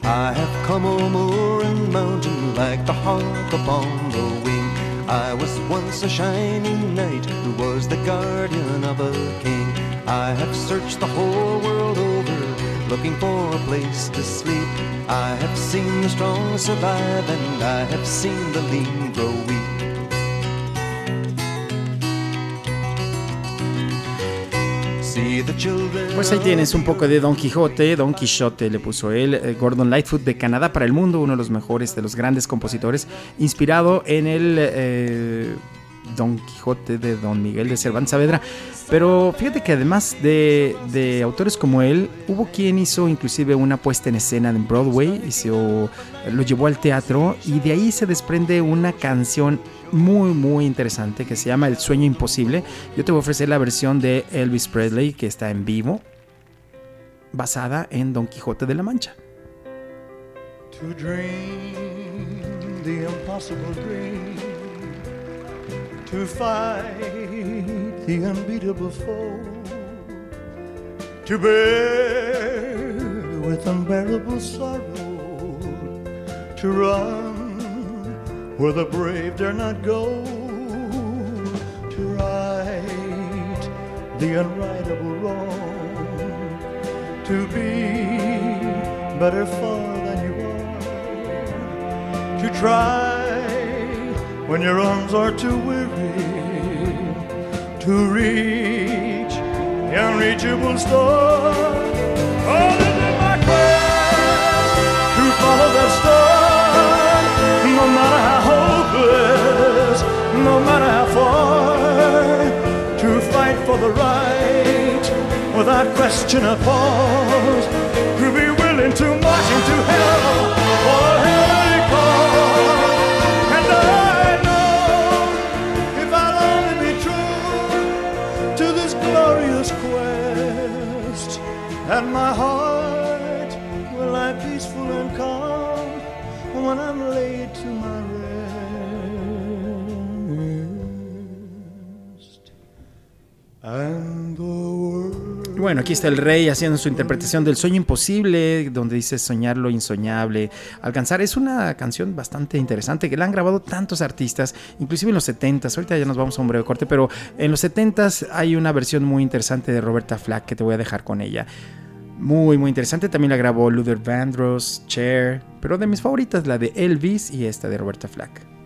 I have come o'er moor and mountain like the hawk upon the wing. I was once a shining knight who was the guardian of a king. I have searched the whole world over, looking for a place to sleep. I have seen the strong survive, and I have seen the lean grow weak. Pues ahí tienes un poco de Don Quijote, Don Quixote le puso él, eh, Gordon Lightfoot de Canadá para el mundo, uno de los mejores, de los grandes compositores, inspirado en el eh, Don Quijote de Don Miguel de Cervantes Saavedra. Pero fíjate que además de, de autores como él, hubo quien hizo inclusive una puesta en escena en Broadway, hizo, lo llevó al teatro y de ahí se desprende una canción muy muy interesante que se llama El sueño imposible. Yo te voy a ofrecer la versión de Elvis Presley que está en vivo, basada en Don Quijote de la Mancha. To dream the impossible dream, to fight the unbeatable foe, to bear with unbearable sorrow, to run where the brave dare not go, to right the unrightable wrong, to be better far than you are, to try when your arms are too weary, to reach the unreachable star. Oh, the right without question or pause, to be willing to march into hell for a heavenly cause. And I know if I'll only be true to this glorious quest, and my heart will lie peaceful and calm when I'm Bueno, aquí está el rey haciendo su interpretación del sueño imposible, donde dice soñar lo insoñable, alcanzar. Es una canción bastante interesante que la han grabado tantos artistas, inclusive en los 70s. Ahorita ya nos vamos a un breve corte, pero en los 70s hay una versión muy interesante de Roberta Flack que te voy a dejar con ella. Muy, muy interesante. También la grabó Luther Vandross, Cher, pero de mis favoritas, la de Elvis y esta de Roberta Flack.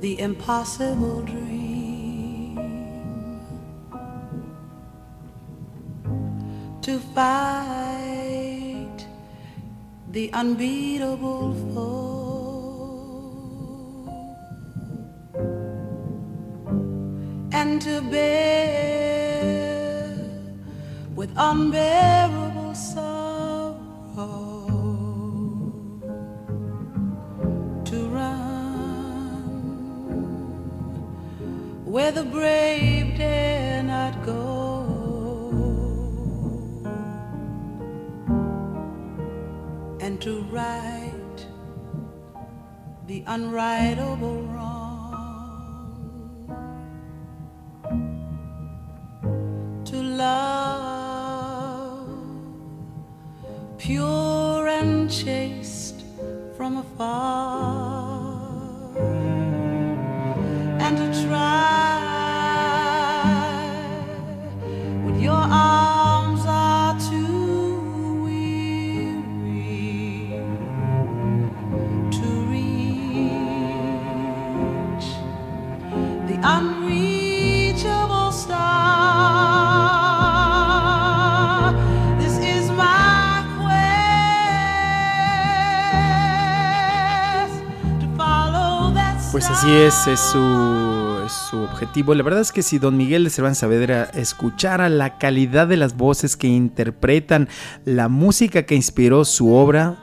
The impossible dream. To fight the unbeatable foe. And to bear with unbearable sorrow where the brave dare not go. And to right the unrightable wrong. To love pure and chaste from afar and to try Pues así es, es su, es su objetivo. La verdad es que si don Miguel de Cervantes Saavedra escuchara la calidad de las voces que interpretan la música que inspiró su obra,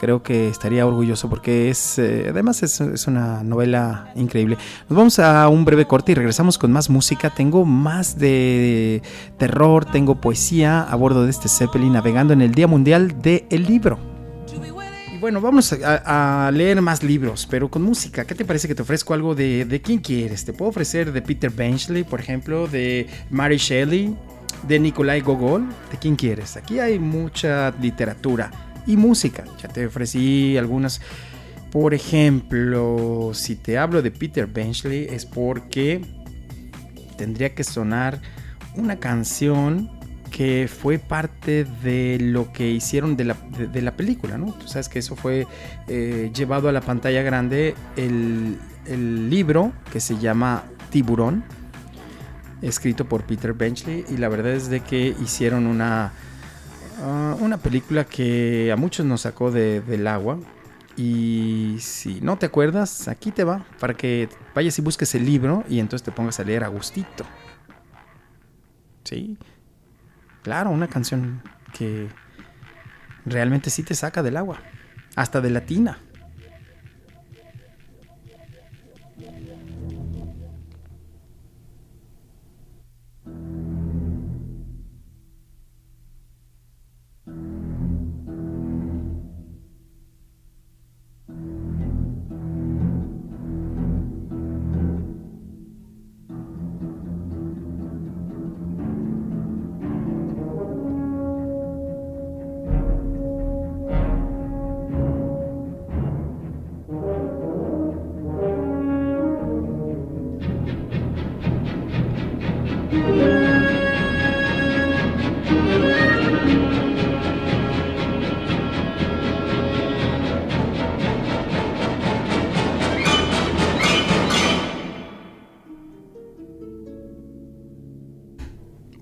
creo que estaría orgulloso porque es, eh, además es, una novela increíble. Nos vamos a un breve corte y regresamos con más música. Tengo más de terror, tengo poesía a bordo de este Zeppelin navegando en el Día Mundial del Libro. Bueno, vamos a, a leer más libros, pero con música. ¿Qué te parece que te ofrezco algo de, de quién quieres? Te puedo ofrecer de Peter Benchley, por ejemplo, de Mary Shelley, de Nikolai Gogol. ¿De quién quieres? Aquí hay mucha literatura y música. Ya te ofrecí algunas. Por ejemplo, si te hablo de Peter Benchley es porque tendría que sonar una canción que fue parte de lo que hicieron de la, de, la película, ¿no? Tú sabes que eso fue eh, llevado a la pantalla grande el, el, libro que se llama Tiburón, escrito por Peter Benchley, y la verdad es de que hicieron una, uh, una película que a muchos nos sacó de, del agua. Y si no te acuerdas, aquí te va, para que vayas y busques el libro y entonces te pongas a leer a gustito. ¿Sí? Claro, una canción que realmente sí te saca del agua, hasta de la tina.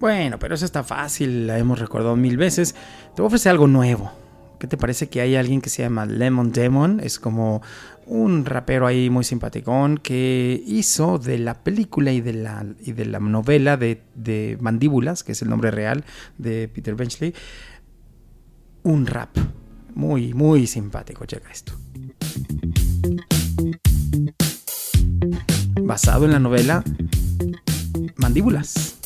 Bueno, pero eso está fácil, la hemos recordado mil veces. Te voy a ofrecer algo nuevo. ¿Qué te parece que hay alguien que se llama Lemon Demon? Es como un rapero ahí muy simpaticón que hizo de la película y de la, y de la novela de, Mandíbulas, que es el nombre real de Peter Benchley, un rap. Muy, muy simpático. Checa esto. Basado en la novela Mandíbulas.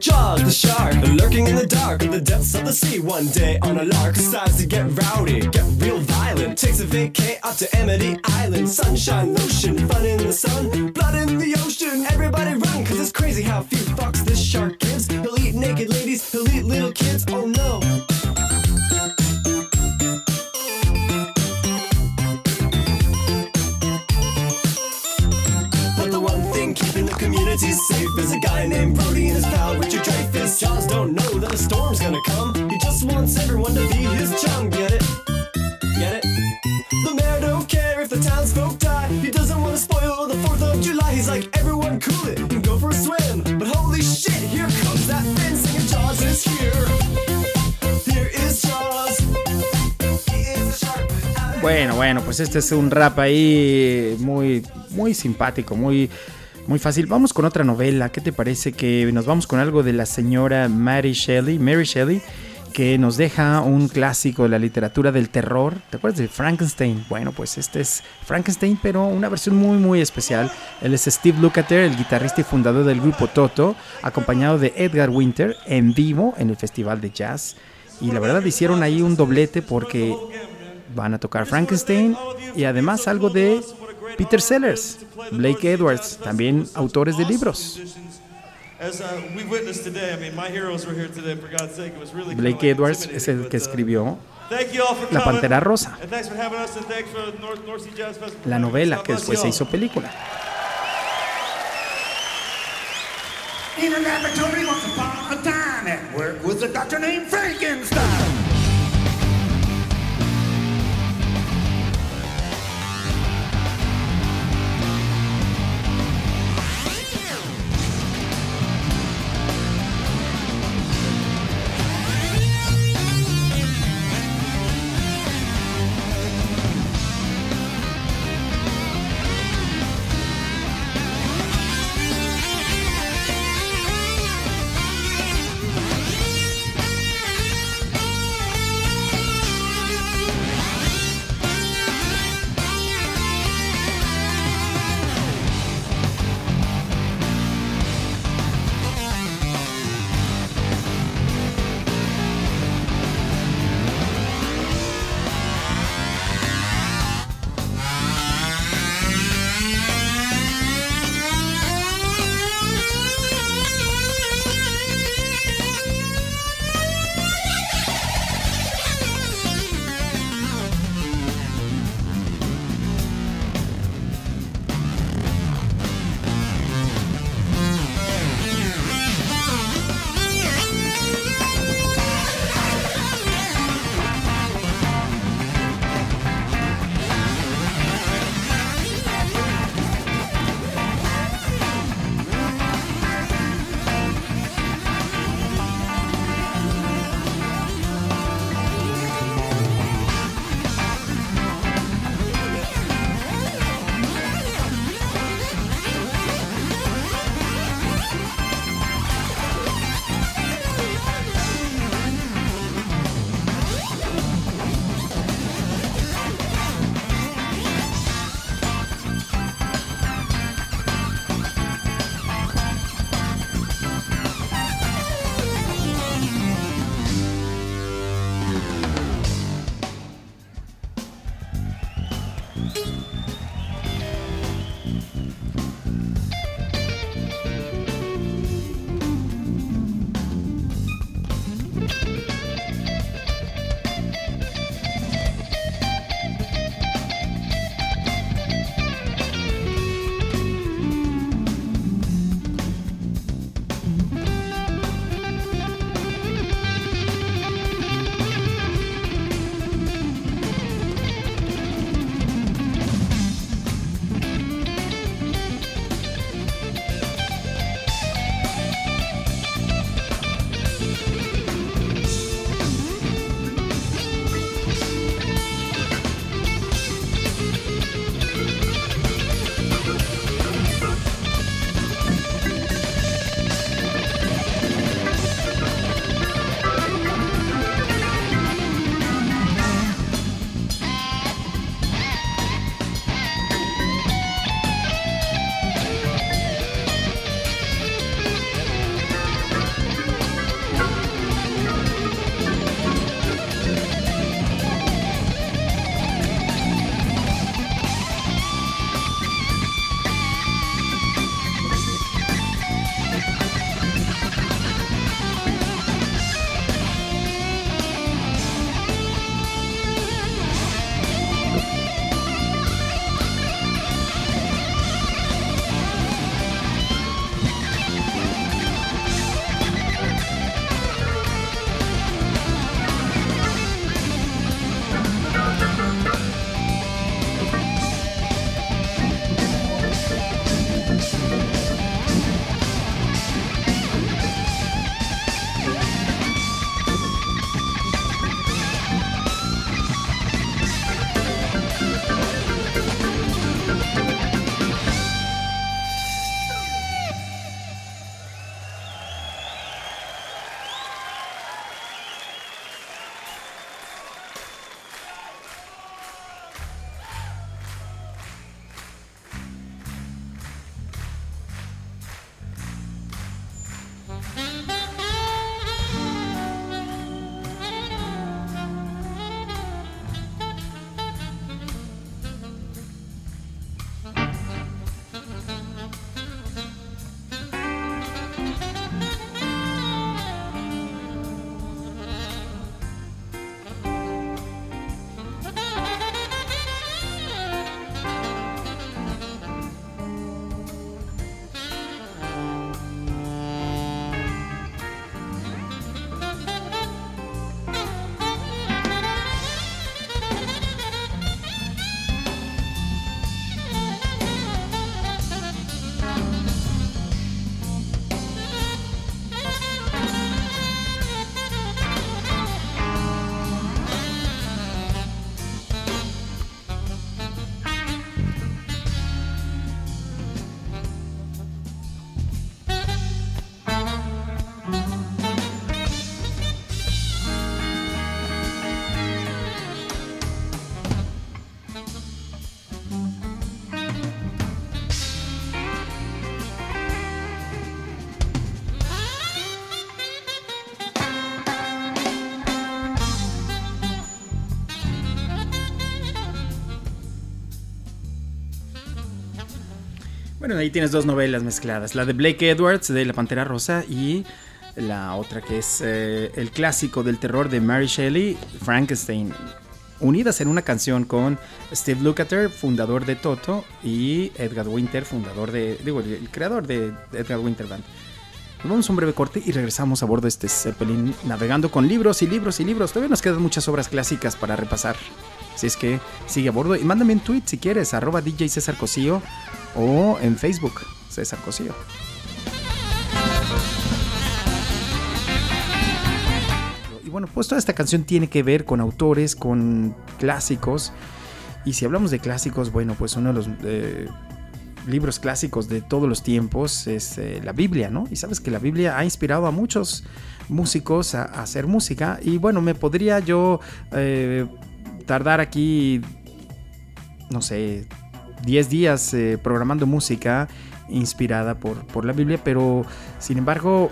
Jaws the shark, lurking in the dark of the depths of the sea. One day on a lark, decides to get rowdy, get real violent. Takes a vacay out to Amity Island. Sunshine, lotion, fun in the sun, blood in the ocean. Everybody run, cause it's crazy how few fucks this shark gives. He'll eat naked ladies, he'll eat little kids, oh no. But the one thing keeping the community safe is a guy named Jaws don't know that a storm's gonna come. He just wants everyone to be his chum. Get it? Get it? The mayor don't care if the townsfolk die. He doesn't want to spoil the 4th of July. He's like, everyone cool it and go for a swim. But holy shit, here comes that Finn singing Jaws is here. Bueno, bueno, pues este es un rap ahí muy, muy simpático, muy, muy fácil. Vamos con otra novela. ¿Qué te parece que nos vamos con algo de la señora Mary Shelley, Mary Shelley, que nos deja un clásico de la literatura del terror? ¿Te acuerdas de Frankenstein? Bueno, pues este es Frankenstein, pero una versión muy, muy especial. Él es Steve Lukather, el guitarrista y fundador del grupo Toto, acompañado de Edgar Winter en vivo en el Festival de Jazz. Y la verdad hicieron ahí un doblete porque van a tocar Frankenstein y además algo de Peter Sellers, Blake Edwards, también autores de libros. Uh, Blake Edwards es el que uh, escribió La Pantera Rosa, la novela que después se hizo película. In a laboratory once upon a time, at work was a doctor named Frankenstein. Bueno, ahí tienes dos novelas mezcladas. La de Blake Edwards de La Pantera Rosa y la otra que es eh, el clásico del terror de Mary Shelley, Frankenstein. Unidas en una canción con Steve Lukather, fundador de Toto, y Edgar Winter, fundador de. Digo, el creador de Edgar Winter Band. Nos vamos a un breve corte y regresamos a bordo de este Zeppelin navegando con libros y libros y libros. Todavía nos quedan muchas obras clásicas para repasar. Así es que sigue a bordo y mándame un tweet si quieres, arroba DJ César Cosío o en Facebook, César Cosío. Y bueno, pues toda esta canción tiene que ver con autores, con clásicos. Y si hablamos de clásicos, bueno, pues uno de los eh, libros clásicos de todos los tiempos es eh, la Biblia, ¿no? Y sabes que la Biblia ha inspirado a muchos músicos a, hacer música. Y bueno, me podría yo eh, tardar aquí, no sé, 10 días eh, programando música inspirada por, por, la Biblia, pero sin embargo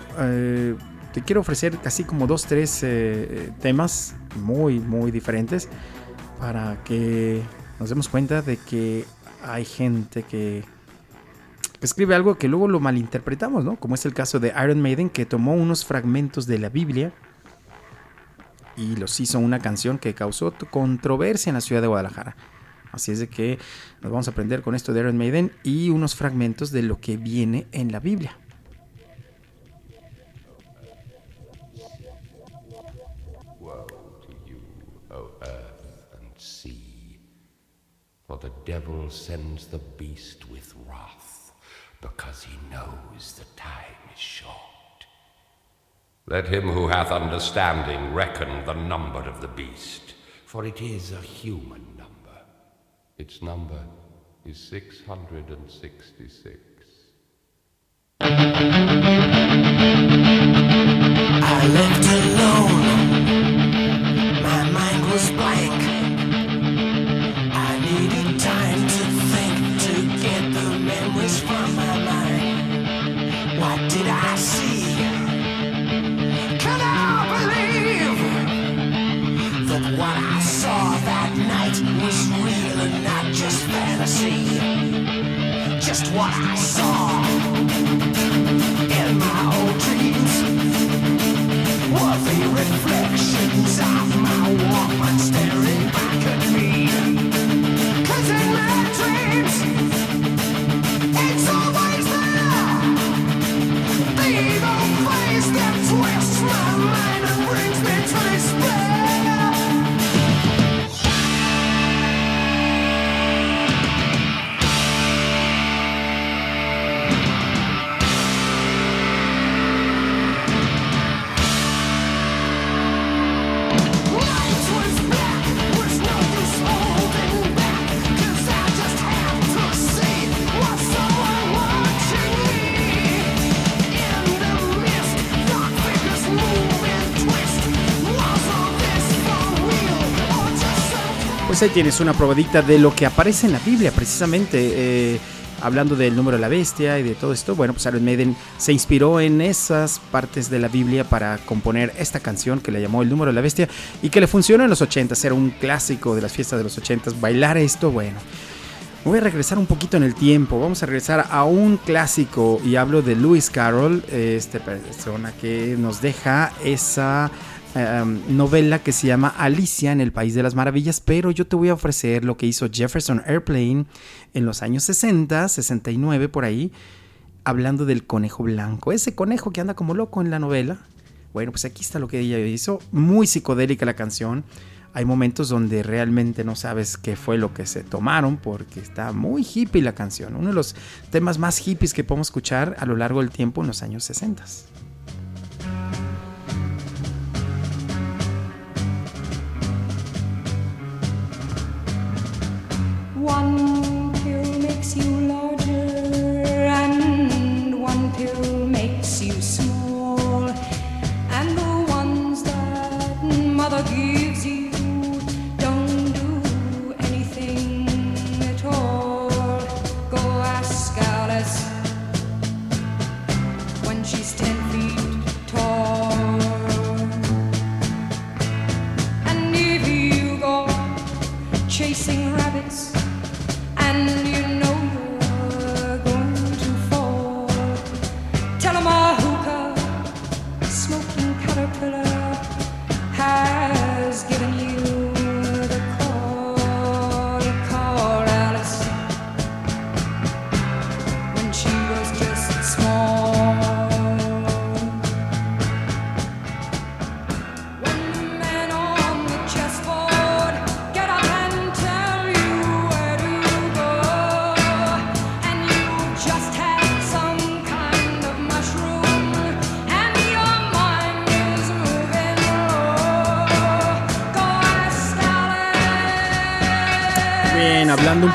te quiero ofrecer casi como dos, tres eh, temas muy, muy diferentes para que nos demos cuenta de que hay gente que escribe algo que luego lo malinterpretamos, ¿no? Como es el caso de Iron Maiden, que tomó unos fragmentos de la Biblia y los hizo una canción que causó controversia en la ciudad de Guadalajara. Así es de que nos vamos a aprender con esto de Iron Maiden y unos fragmentos de lo que viene en la Biblia. The devil sends the beast because he knows the time is short. Let him who hath understanding reckon the number of the beast, for it is a human number. Its number is 666. I left alone. Fantasy? Just what I saw tienes una probadita de lo que aparece en la Biblia, precisamente. eh, hablando del número de la bestia y de todo esto. Bueno, pues Iron Maiden se inspiró en esas partes de la Biblia para componer esta canción que le llamó El número de la bestia y que le funcionó en los 80s. Era un clásico de las fiestas de los 80s. Bailar esto, bueno. Voy a regresar un poquito en el tiempo. Vamos a regresar a un clásico y hablo de Lewis Carroll, esta persona que nos deja esa em, novela que se llama Alicia en el País de las Maravillas, pero yo te voy a ofrecer lo que hizo Jefferson Airplane en los años 60, 69 por ahí, hablando del conejo blanco, ese conejo que anda como loco en la novela. Bueno, pues aquí está lo que ella hizo, muy psicodélica la canción. Hay momentos donde realmente no sabes qué fue lo que se tomaron porque está muy hippie la canción. Uno de los temas más hippies que podemos escuchar a lo largo del tiempo en los años 60. One pill makes you larger, and one pill makes you small. And the ones that mother gives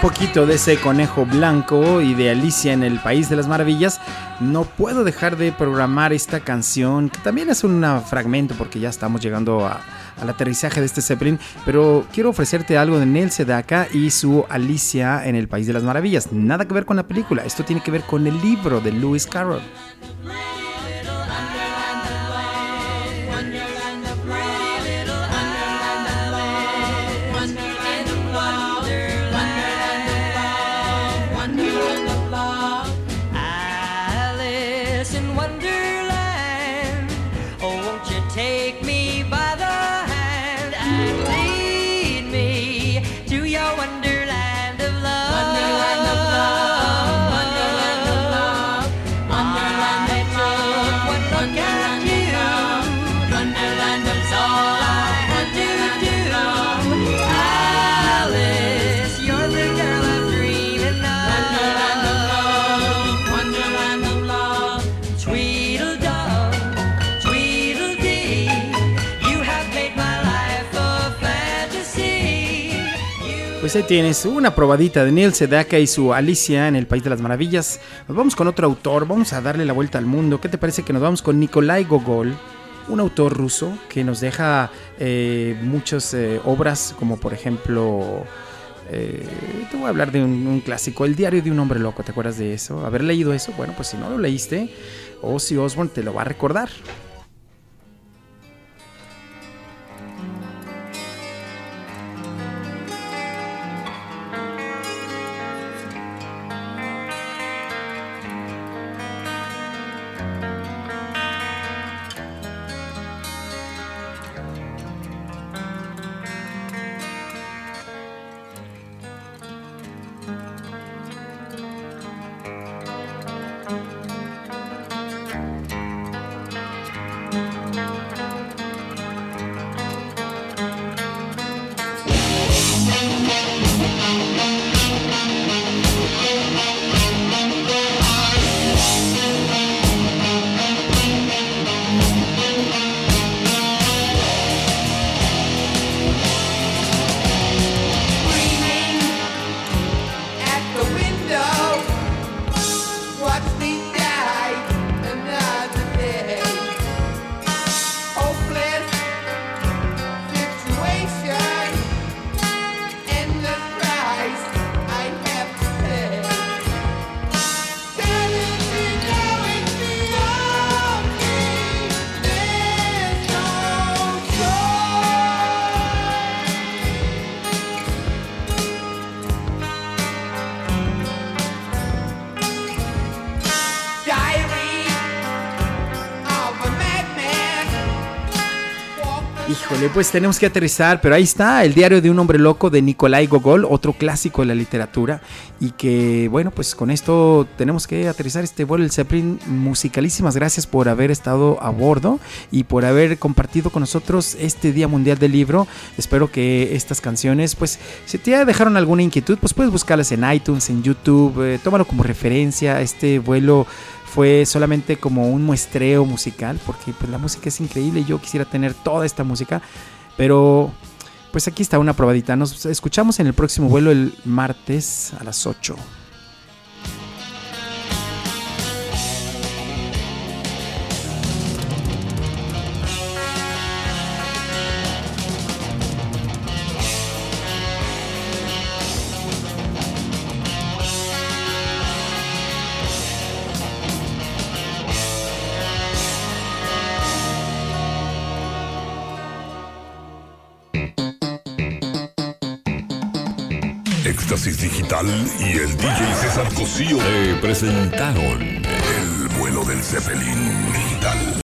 poquito de ese conejo blanco y de Alicia en el País de las Maravillas, no puedo dejar de programar esta canción, que también es un fragmento porque ya estamos llegando a- al aterrizaje de este Zeppelin, pero quiero ofrecerte algo de Neil Sedaka y su Alicia en el País de las Maravillas. Nada que ver con la película, esto tiene que ver con el libro de Lewis Carroll. Pues ahí tienes una probadita de Neil Sedaka y su Alicia en el País de las Maravillas. Nos vamos con otro autor, vamos a darle la vuelta al mundo. ¿Qué te parece que nos vamos con Nikolai Gogol? Un autor ruso que nos deja eh, muchas eh, obras, como por ejemplo, eh, te voy a hablar de un, clásico, El diario de un hombre loco. ¿Te acuerdas de eso? ¿Haber leído eso? Bueno, pues si no lo leíste, Ozzy Osbourne te lo va a recordar. Pues tenemos que aterrizar, pero ahí está, el diario de un hombre loco de Nikolai Gogol, otro clásico de la literatura, y que bueno, pues con esto tenemos que aterrizar este vuelo del Zeppelin. Musicalísimas gracias por haber estado a bordo y por haber compartido con nosotros este Día Mundial del Libro. Espero que estas canciones, pues si te dejaron alguna inquietud, pues puedes buscarlas en iTunes, en YouTube, eh, tómalo como referencia. Este vuelo fue solamente como un muestreo musical, porque pues la música es increíble yo quisiera tener toda esta música, pero pues aquí está una probadita. Nos escuchamos en el próximo vuelo el martes a las 8. Digital y el DJ César Cosío te presentaron el vuelo del Zeppelin Digital.